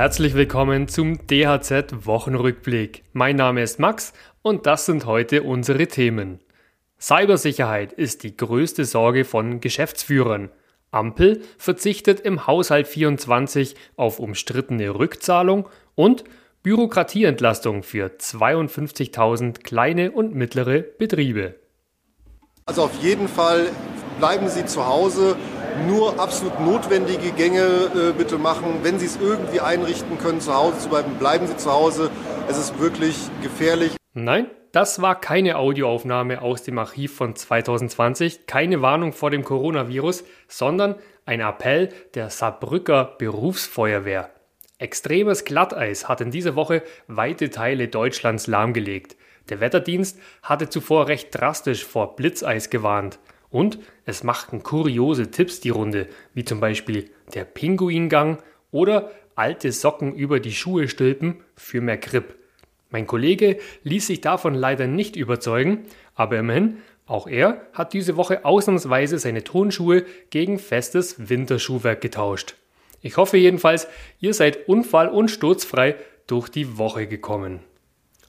Herzlich willkommen zum DHZ Wochenrückblick. Mein Name ist Max und das sind heute unsere Themen. Cybersicherheit ist die größte Sorge von Geschäftsführern. Ampel verzichtet im Haushalt 24 auf umstrittene Rückzahlung und Bürokratieentlastung für 52.000 kleine und mittlere Betriebe. Also auf jeden Fall bleiben Sie zu Hause. Nur absolut notwendige Gänge äh, bitte machen. Wenn Sie es irgendwie einrichten können, zu Hause zu bleiben, bleiben Sie zu Hause. Es ist wirklich gefährlich. Nein, das war keine Audioaufnahme aus dem Archiv von 2020, keine Warnung vor dem Coronavirus, sondern ein Appell der Saarbrücker Berufsfeuerwehr. Extremes Glatteis hat in dieser Woche weite Teile Deutschlands lahmgelegt. Der Wetterdienst hatte zuvor recht drastisch vor Blitzeis gewarnt. Und es machten kuriose Tipps die Runde, wie zum Beispiel der Pinguingang oder alte Socken über die Schuhe stülpen für mehr Grip. Mein Kollege ließ sich davon leider nicht überzeugen, aber immerhin, auch er hat diese Woche ausnahmsweise seine Tonschuhe gegen festes Winterschuhwerk getauscht. Ich hoffe jedenfalls, ihr seid unfall- und sturzfrei durch die Woche gekommen.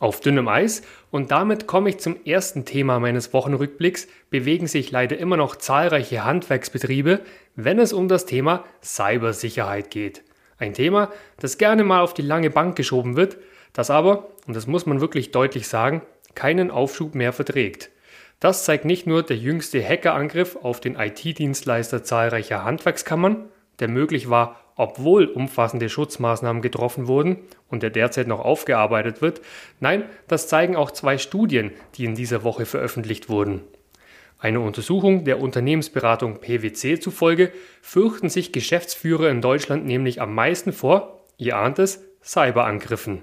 Auf dünnem Eis, und damit komme ich zum ersten Thema meines Wochenrückblicks, bewegen sich leider immer noch zahlreiche Handwerksbetriebe, wenn es um das Thema Cybersicherheit geht. Ein Thema, das gerne mal auf die lange Bank geschoben wird, das aber, und das muss man wirklich deutlich sagen, keinen Aufschub mehr verträgt. Das zeigt nicht nur der jüngste Hackerangriff auf den IT-Dienstleister zahlreicher Handwerkskammern, der möglich war, obwohl umfassende Schutzmaßnahmen getroffen wurden und der derzeit noch aufgearbeitet wird. Nein, das zeigen auch zwei Studien, die in dieser Woche veröffentlicht wurden. Eine Untersuchung der Unternehmensberatung PwC zufolge fürchten sich Geschäftsführer in Deutschland nämlich am meisten vor, ihr ahnt es, Cyberangriffen.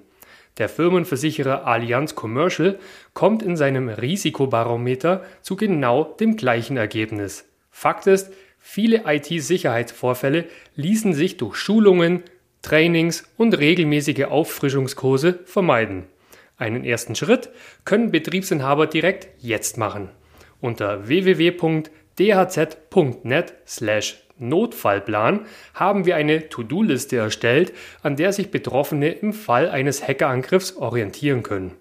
Der Firmenversicherer Allianz Commercial kommt in seinem Risikobarometer zu genau dem gleichen Ergebnis. Fakt ist, Viele IT-Sicherheitsvorfälle ließen sich durch Schulungen, Trainings und regelmäßige Auffrischungskurse vermeiden. Einen ersten Schritt können Betriebsinhaber direkt jetzt machen. Unter www.dhz.net/notfallplan haben wir eine To-Do-Liste erstellt, an der sich Betroffene im Fall eines Hackerangriffs orientieren können.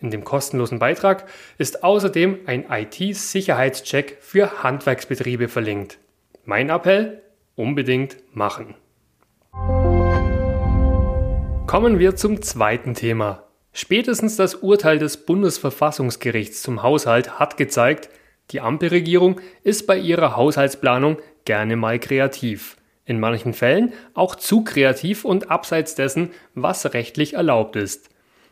In dem kostenlosen Beitrag ist außerdem ein IT-Sicherheitscheck für Handwerksbetriebe verlinkt. Mein Appell, unbedingt machen. Kommen wir zum zweiten Thema. Spätestens das Urteil des Bundesverfassungsgerichts zum Haushalt hat gezeigt, die Ampelregierung ist bei ihrer Haushaltsplanung gerne mal kreativ. In manchen Fällen auch zu kreativ und abseits dessen, was rechtlich erlaubt ist.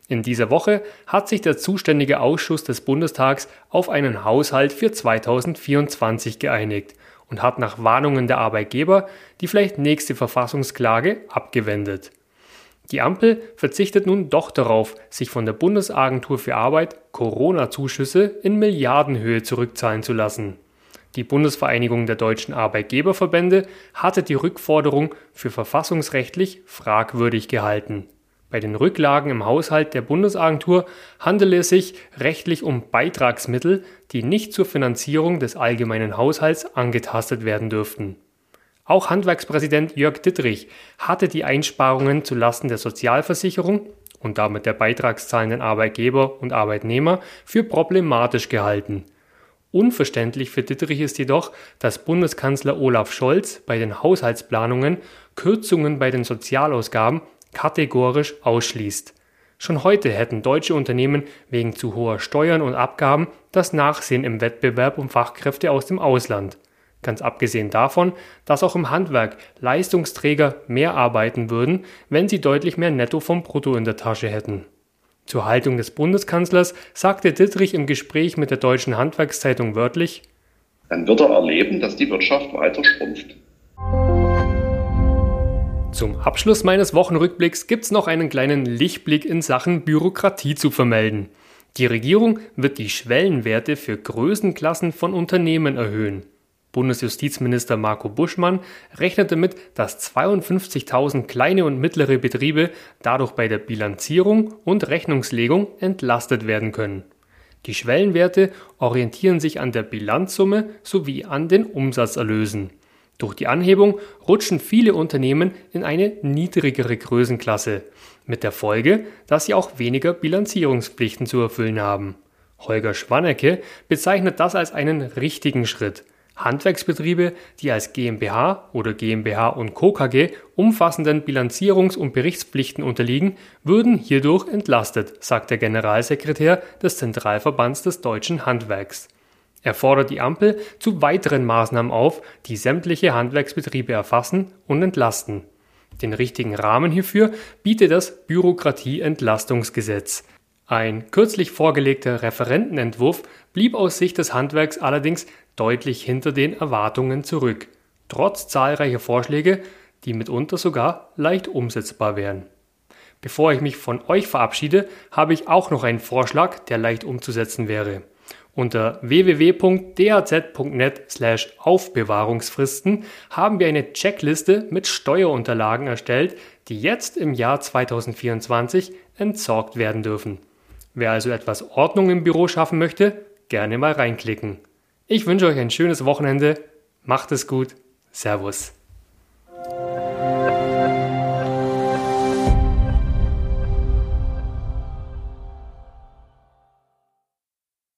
In dieser Woche hat sich der zuständige Ausschuss des Bundestags auf einen Haushalt für 2024 geeinigt und hat nach Warnungen der Arbeitgeber die vielleicht nächste Verfassungsklage abgewendet. Die Ampel verzichtet nun doch darauf, sich von der Bundesagentur für Arbeit Corona-Zuschüsse in Milliardenhöhe zurückzahlen zu lassen. Die Bundesvereinigung der deutschen Arbeitgeberverbände hatte die Rückforderung für verfassungsrechtlich fragwürdig gehalten. Bei den Rücklagen im Haushalt der Bundesagentur handele es sich rechtlich um Beitragsmittel, die nicht zur Finanzierung des allgemeinen Haushalts angetastet werden dürften. Auch Handwerkspräsident Jörg Dittrich hatte die Einsparungen zu Lasten der Sozialversicherung und damit der beitragszahlenden Arbeitgeber und Arbeitnehmer für problematisch gehalten. Unverständlich für Dittrich ist jedoch, dass Bundeskanzler Olaf Scholz bei den Haushaltsplanungen Kürzungen bei den Sozialausgaben kategorisch ausschließt. Schon heute hätten deutsche Unternehmen wegen zu hoher Steuern und Abgaben das Nachsehen im Wettbewerb um Fachkräfte aus dem Ausland. Ganz abgesehen davon, dass auch im Handwerk Leistungsträger mehr arbeiten würden, wenn sie deutlich mehr Netto vom Brutto in der Tasche hätten. Zur Haltung des Bundeskanzlers sagte Dittrich im Gespräch mit der Deutschen Handwerkszeitung wörtlich, dann wird er erleben, dass die Wirtschaft weiter schrumpft. Zum Abschluss meines Wochenrückblicks gibt's noch einen kleinen Lichtblick in Sachen Bürokratie zu vermelden. Die Regierung wird die Schwellenwerte für Größenklassen von Unternehmen erhöhen. Bundesjustizminister Marco Buschmann rechnet damit, dass 52.000 kleine und mittlere Betriebe dadurch bei der Bilanzierung und Rechnungslegung entlastet werden können. Die Schwellenwerte orientieren sich an der Bilanzsumme sowie an den Umsatzerlösen. Durch die Anhebung rutschen viele Unternehmen in eine niedrigere Größenklasse, mit der Folge, dass sie auch weniger Bilanzierungspflichten zu erfüllen haben. Holger Schwannecke bezeichnet das als einen richtigen Schritt. Handwerksbetriebe, die als GmbH oder GmbH und Co. Umfassenden Bilanzierungs- und Berichtspflichten unterliegen, würden hierdurch entlastet, sagt der Generalsekretär des Zentralverbands des deutschen Handwerks. Er fordert die Ampel zu weiteren Maßnahmen auf, die sämtliche Handwerksbetriebe erfassen und entlasten. Den richtigen Rahmen hierfür bietet das Bürokratieentlastungsgesetz. Ein kürzlich vorgelegter Referentenentwurf blieb aus Sicht des Handwerks allerdings deutlich hinter den Erwartungen zurück, trotz zahlreicher Vorschläge, die mitunter sogar leicht umsetzbar wären. Bevor ich mich von euch verabschiede, habe ich auch noch einen Vorschlag, der leicht umzusetzen wäre. Unter www.daz.net/aufbewahrungsfristen haben wir eine Checkliste mit Steuerunterlagen erstellt, die jetzt im Jahr 2024 entsorgt werden dürfen. Wer also etwas Ordnung im Büro schaffen möchte, gerne mal reinklicken. Ich wünsche euch ein schönes Wochenende. Macht es gut. Servus.